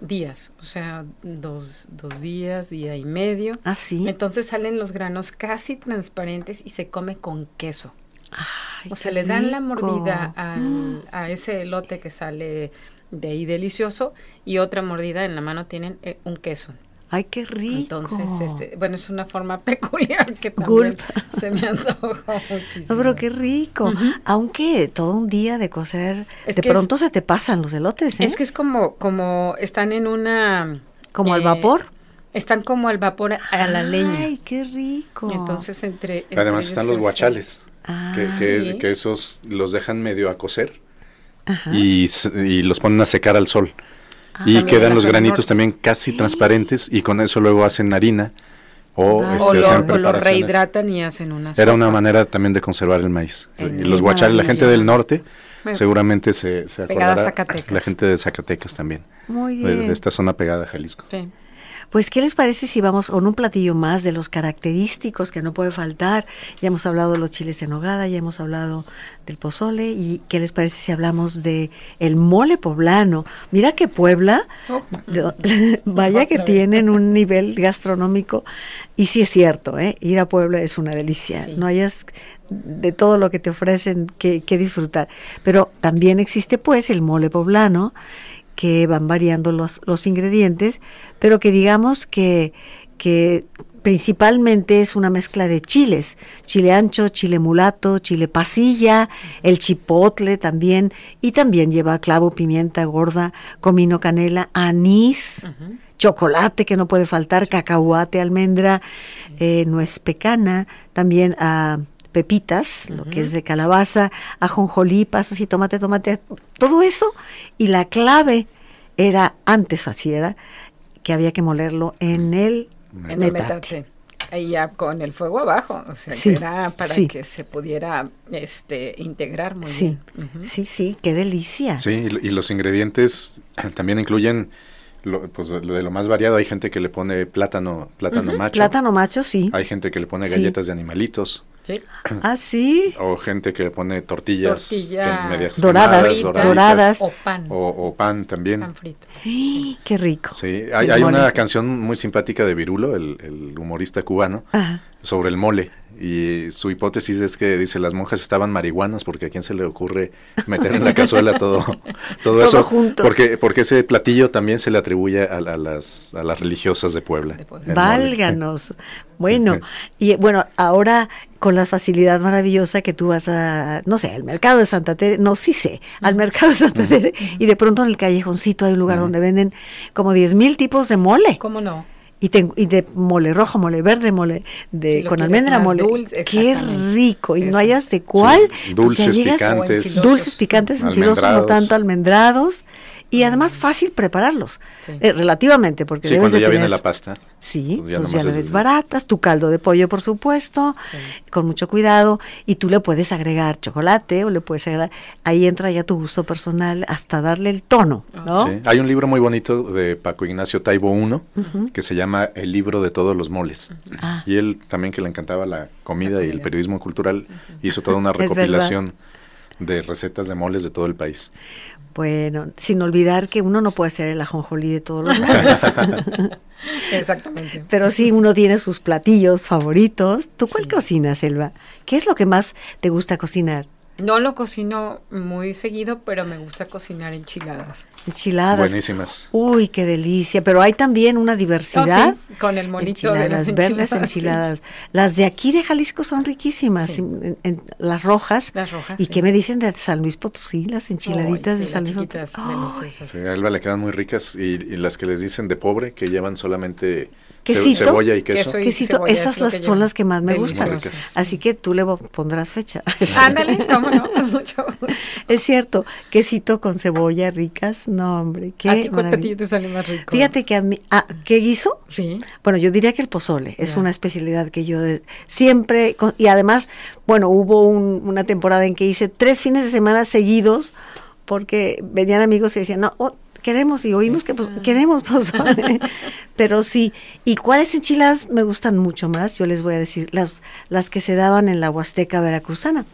días, o sea, dos, dos días, día y medio. Ah, sí. Entonces salen los granos casi transparentes y se come con queso. Ay, O sea, le dan la mordida Mm. al- a ese elote que sale de ahí delicioso y otra mordida en la mano tienen eh, un queso. Ay, qué rico. Entonces, este, bueno, es una forma peculiar que también Gulp. se me antojó muchísimo. No, pero qué rico. Ujú. Aunque todo un día de cocer, Es de que es- pronto se te pasan los elotes, ¿eh? Es que es como, como están en una... Como al eh, vapor. Están como al vapor a, a la leña. Ay, qué rico. Entonces, entre... entre Además ellos están los es- guachales, Ah, que, que- Sí. que esos los dejan medio a cocer ajá. y, y los ponen a secar al sol. Ah, y quedan los granitos norte. también casi transparentes y con eso luego hacen harina o, Ah. este, O lo, hacen o lo preparaciones. rehidratan y hacen una Era una manera también de conservar el maíz. Y los guachales, la gente del norte, Bueno, seguramente se, se acordará. Zacatecas. La gente de Zacatecas también, Muy de, bien. de esta zona pegada a Jalisco. sí. Pues, ¿qué les parece si vamos con un platillo más de los característicos que no puede faltar? Ya hemos hablado de los chiles en nogada, ya hemos hablado del pozole y ¿qué les parece si hablamos de el mole poblano? Mira que Puebla, Oh, de- vaya que tienen un nivel gastronómico y sí es cierto, ¿eh? ir a Puebla es una delicia, Sí. no hayas de todo lo que te ofrecen que, que disfrutar. Pero también existe pues el mole poblano, que van variando los, los ingredientes, pero que digamos que, que principalmente es una mezcla de chiles, chile ancho, chile mulato, chile pasilla, el chipotle también, y también lleva clavo, pimienta gorda, comino, canela, anís, chocolate que no puede faltar, cacahuate, almendra, eh, nuez pecana, también a pepitas, lo que es de calabaza, ajonjolí, pasas y tomate, tomate, todo eso. Y la clave era, antes así era, que había que molerlo en el En el metate. metate. Ahí ya con el fuego abajo, o sea, Sí, que era para sí. que se pudiera este integrar muy Sí, bien. Sí, sí, qué delicia. Sí, y, y los ingredientes también incluyen lo, pues, lo de lo más variado. Hay gente que le pone plátano, plátano macho. Plátano macho, sí. Hay gente que le pone Sí. galletas de animalitos. Sí. Ah, sí. O gente que le pone tortillas Tortilla que- medias Doradas, doradas. O pan. O, o pan también. pan frito. ¡Ay, Qué rico. Sí, hay, hay una canción muy simpática de Virulo, el, el humorista cubano, Ajá. sobre el mole. Y su hipótesis es que dice las monjas estaban marihuanas porque a quién se le ocurre meter en la cazuela todo, todo, eso. junto. Porque, porque ese platillo también se le atribuye a, a las, a las religiosas de Puebla. De Puebla. Válganos. Bueno, y bueno, ahora con la facilidad maravillosa que tú vas a, no sé, al mercado de Santa Tere, no, sí sé, al mercado de Santa Tere, y de pronto en el callejoncito hay un lugar donde venden como 10 mil tipos de mole. ¿Cómo no? Y, te- y de mole rojo, mole verde, mole de Si con almendra, mole. dulce, Qué rico. Y no hayas de cuál. Sí, pues ya dulces, llegas- picantes. Dulces, picantes, enchilosos, no tanto almendrados. Y además fácil prepararlos, Sí. eh, relativamente, porque Sí, debes cuando de ya viene la pasta. Sí, Pues ya pues ya le es- desbaratas, tu caldo de pollo, por supuesto, con mucho cuidado, y tú le puedes agregar chocolate o le puedes agregar, ahí entra ya tu gusto personal hasta darle el tono, ¿no? Sí. Hay un libro muy bonito de Paco Ignacio Taibo I que se llama El libro de todos los moles. Ah. Y él también que le encantaba la comida y el periodismo cultural, hizo toda una recopilación de recetas de moles de todo el país. Bueno, sin olvidar que uno no puede ser el ajonjolí de todos los moles, Exactamente. pero sí uno tiene sus platillos favoritos. ¿Tú cuál cocinas, Elba? ¿Qué es lo que más te gusta cocinar? No lo cocino muy seguido, pero me gusta cocinar enchiladas. Enchiladas. Buenísimas. Uy, qué delicia, pero hay también una diversidad. Oh, sí, con el monito de las verdes, enchiladas, sí. Las de aquí de Jalisco son riquísimas, Sí. en- en- las rojas. Las rojas, ¿Y sí. qué me dicen de San Luis Potosí, las enchiladitas de San las Luis Potosí? Deliciosas. Sí, a Elba le quedan muy ricas y, y las que les dicen de pobre, que llevan solamente quesito, cebolla y queso. queso y quesito, cebolla esas es las, que son las que más me gustan. Así que tú le pondrás fecha. Ándale, cómo no, con mucho gusto. Es cierto, quesito con cebolla ricas, no hombre, qué ¿A ti cuál te sale más rico? Fíjate que a mí, ah, ¿qué guiso? Sí. Bueno, yo diría que el pozole es una especialidad que yo de- siempre, con- y además, bueno, hubo un- una temporada en que hice tres fines de semana seguidos porque venían amigos y decían, no, oh, queremos y oímos que pues, queremos pozole. Pero sí, ¿y cuáles enchiladas me gustan mucho más? Yo les voy a decir, las, las que se daban en la Huasteca Veracruzana,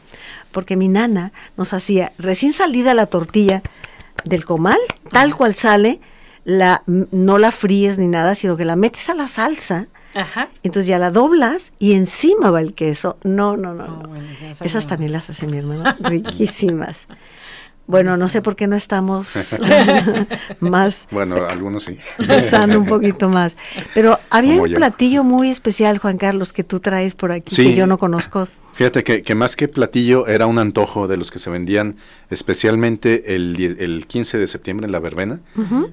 porque mi nana nos hacía recién salida la tortilla del comal, tal cual sale, la, no la fríes ni nada, sino que la metes a la salsa, Ajá. entonces ya la doblas y encima va el queso. No, no, no. Oh, no. bueno, ya Esas también las hace mi hermano, riquísimas. Bueno, no sé por qué no estamos más Bueno, algunos sí. pensando un poquito más. Pero había Como un yo. platillo muy especial, Juan Carlos, que tú traes por aquí, Sí. que yo no conozco. Fíjate que, que más que platillo era un antojo de los que se vendían especialmente el, el 15 de septiembre en la verbena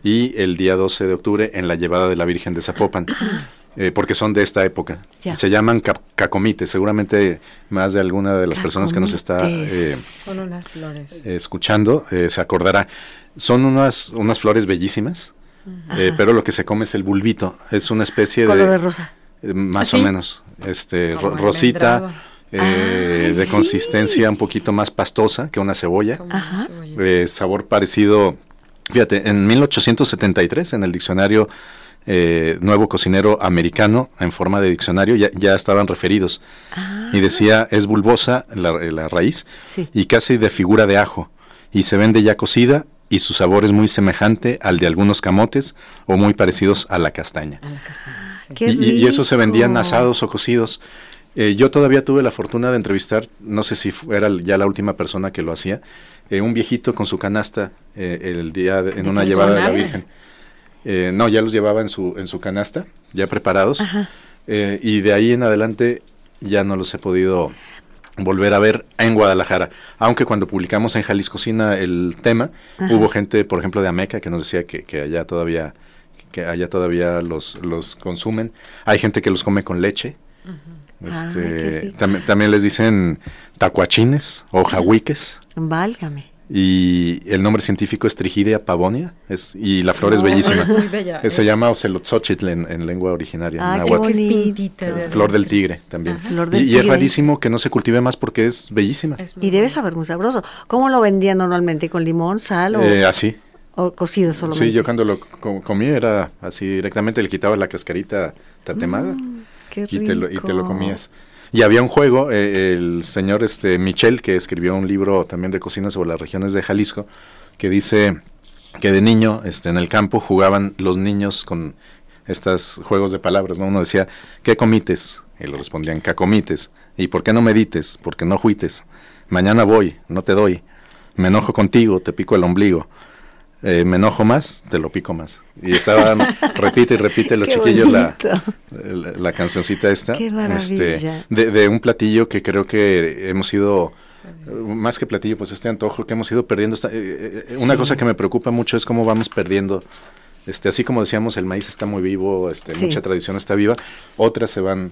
y el día 12 de octubre en la llevada de la Virgen de Zapopan, eh, porque son de esta época. Ya. Se llaman cacomites, seguramente más de alguna de las personas que nos está eh, Son unas flores. escuchando eh, se acordará. Son unas, unas flores bellísimas, eh, pero lo que se come es el bulbito, es una especie Color de de... rosa. Eh, Más ¿Ah, sí? o menos. Este, ro- rosita, eh, Ay, de sí. consistencia un poquito más pastosa que una cebolla. Ajá. eh, sabor parecido. Fíjate, en 1873, en el diccionario eh, Nuevo Cocinero Americano, en forma de diccionario, ya, ya estaban referidos. Ah, Y decía, es bulbosa la, la raíz Sí. y casi de figura de ajo. Y se vende ya cocida y su sabor es muy semejante al de algunos camotes o muy parecidos a la castaña. A la castaña, sí. Qué Y, y- eso se vendían asados o cocidos. Eh, yo todavía tuve la fortuna de entrevistar, no sé si era ya la última persona que lo hacía, eh, un viejito con su canasta eh, el día de- en ¿De una llevada de la? Virgen. Eh, no, ya los llevaba en su, en su canasta, ya preparados. Eh, y de ahí en adelante ya no los he podido volver a ver en Guadalajara. Aunque cuando publicamos en Jalisco Cocina el tema, Ajá. hubo gente, por ejemplo, de Ameca que nos decía que, que allá todavía que allá todavía los, los consumen. Hay gente que los come con leche. Este, también les dicen tacuachines o jahuiques. Válgame. Y el nombre científico es Trigidea pavonia. Es, y la flor es No, bellísima. Es muy bella. Eh, Se es- llama Ocelotzotl en, en lengua originaria. Ah, en qué náhuatl. Es que es bonito. pintita. De flor del tigre también. Ajá. Flor del y, y es rarísimo que no se cultive más porque es bellísima. Y debe saber muy sabroso. ¿Cómo lo vendían normalmente? ¿Con limón, sal o, Eh, así. o cocido solamente? Sí, yo cuando lo co- comí era así directamente, le quitaba la cascarita tatemada Mm, Qué y, te lo, y te lo comías. Y había un juego, eh, el señor este Michel, que escribió un libro también de cocina sobre las regiones de Jalisco, que dice que de niño este, en el campo jugaban los niños con estos juegos de palabras, ¿no? Uno decía, ¿qué comites? Y le respondían, cacomites. ¿Y por qué no medites? Porque no juites. Mañana voy, no te doy. Me enojo contigo, te pico el ombligo. Eh, me enojo más, te lo pico más. Y estaban, repite y repite los Qué chiquillos la, la, la cancioncita esta. Qué maravilla. de, de un platillo que creo que hemos ido, más que platillo, pues este antojo que hemos ido perdiendo. esta- eh, eh, Una Sí. cosa que me preocupa mucho es cómo vamos perdiendo. Este, así como decíamos, el maíz está muy vivo, este, Sí. mucha tradición está viva, otras se van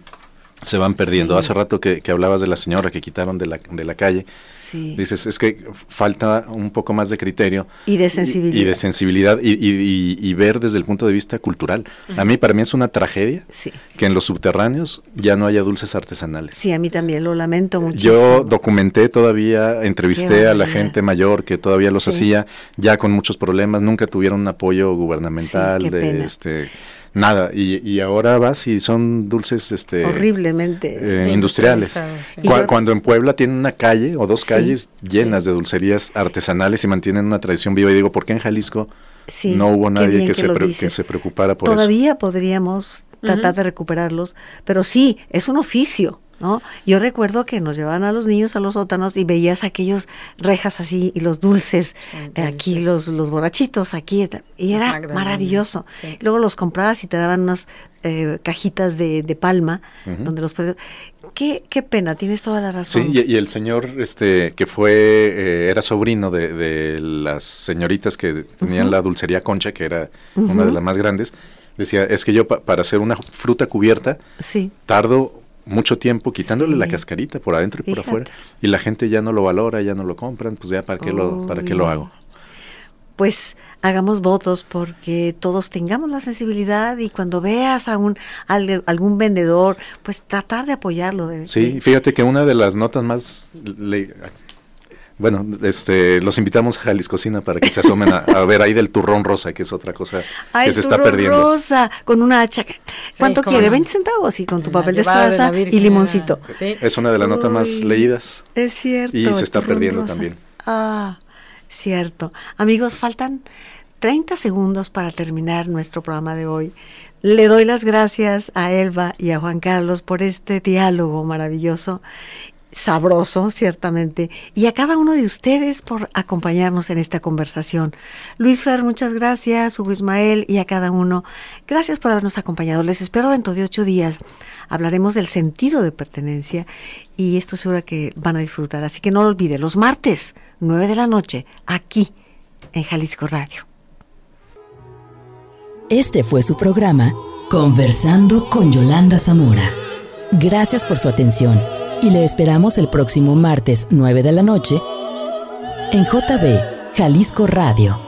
se van perdiendo. Sí. Hace rato que, que hablabas de la señora que quitaron de la, de la calle, Sí. dices, es que falta un poco más de criterio Y de sensibilidad. y de sensibilidad y, y- y- y ver desde el punto de vista cultural. A mí, para mí es una tragedia Sí. que en los subterráneos ya no haya dulces artesanales. Sí, a mí también lo lamento muchísimo. Yo documenté todavía, entrevisté a la gente mayor que todavía los hacía, ya con muchos problemas, nunca tuvieron un apoyo gubernamental, de pena. este nada, y, y ahora vas y son dulces este Horriblemente. eh, industriales. Sí. Yo- Cuando en Puebla tienen una calle o dos Sí, calles llenas de dulcerías artesanales y mantienen una tradición viva, y digo, ¿por qué en Jalisco Sí, no hubo nadie bien que, se que se preocupara por eso? Todavía podríamos tratar de recuperarlos, pero sí, es un oficio, ¿no? Yo recuerdo que nos llevaban a los niños a los sótanos y veías aquellos rejas así y los dulces, eh, aquí los, los borrachitos, aquí, y era maravilloso. sí. Luego los comprabas y te daban unas eh, cajitas de, de palma, donde los podías... Qué, qué pena, tienes toda la Sí, razón. y, y el señor este que fue, eh, era sobrino de, de las señoritas que tenían la dulcería Concha, que era una de las más grandes, Decía, es que yo para hacer una fruta cubierta sí. tardo mucho tiempo quitándole la cascarita por adentro y por afuera y la gente ya no lo valora, ya no lo compran, pues ya para qué lo para qué lo hago. Pues hagamos votos porque todos tengamos la sensibilidad y cuando veas a un algún vendedor, pues tratar de apoyarlo. sí, fíjate que una de las notas más bueno, este, los invitamos a Jaliscocina para que se asomen a, ver ahí del turrón rosa, que es otra cosa que se está perdiendo. rosa, con una hacha. ¿Cuánto quiere? ¿20 centavos? Y con tu papel de estraza y limoncito. Es una de las notas más leídas. Es cierto. Y se está perdiendo también. Ah, cierto. Amigos, faltan 30 segundos para terminar nuestro programa de hoy. Le doy las gracias a Elba y a Juan Carlos por este diálogo maravilloso sabroso, ciertamente, y a cada uno de ustedes por acompañarnos en esta conversación. Luis Fer, muchas gracias, Hugo Ismael y a cada uno, gracias por habernos acompañado. Les espero dentro de ocho días. Hablaremos del sentido de pertenencia y esto seguro que van a disfrutar. Así que no lo olviden, los martes, nueve de la noche, aquí en Jalisco Radio. Este fue su programa, Conversando con Yolanda Zamora. Gracias por su atención y le esperamos el próximo martes 9 de la noche en JB Jalisco Radio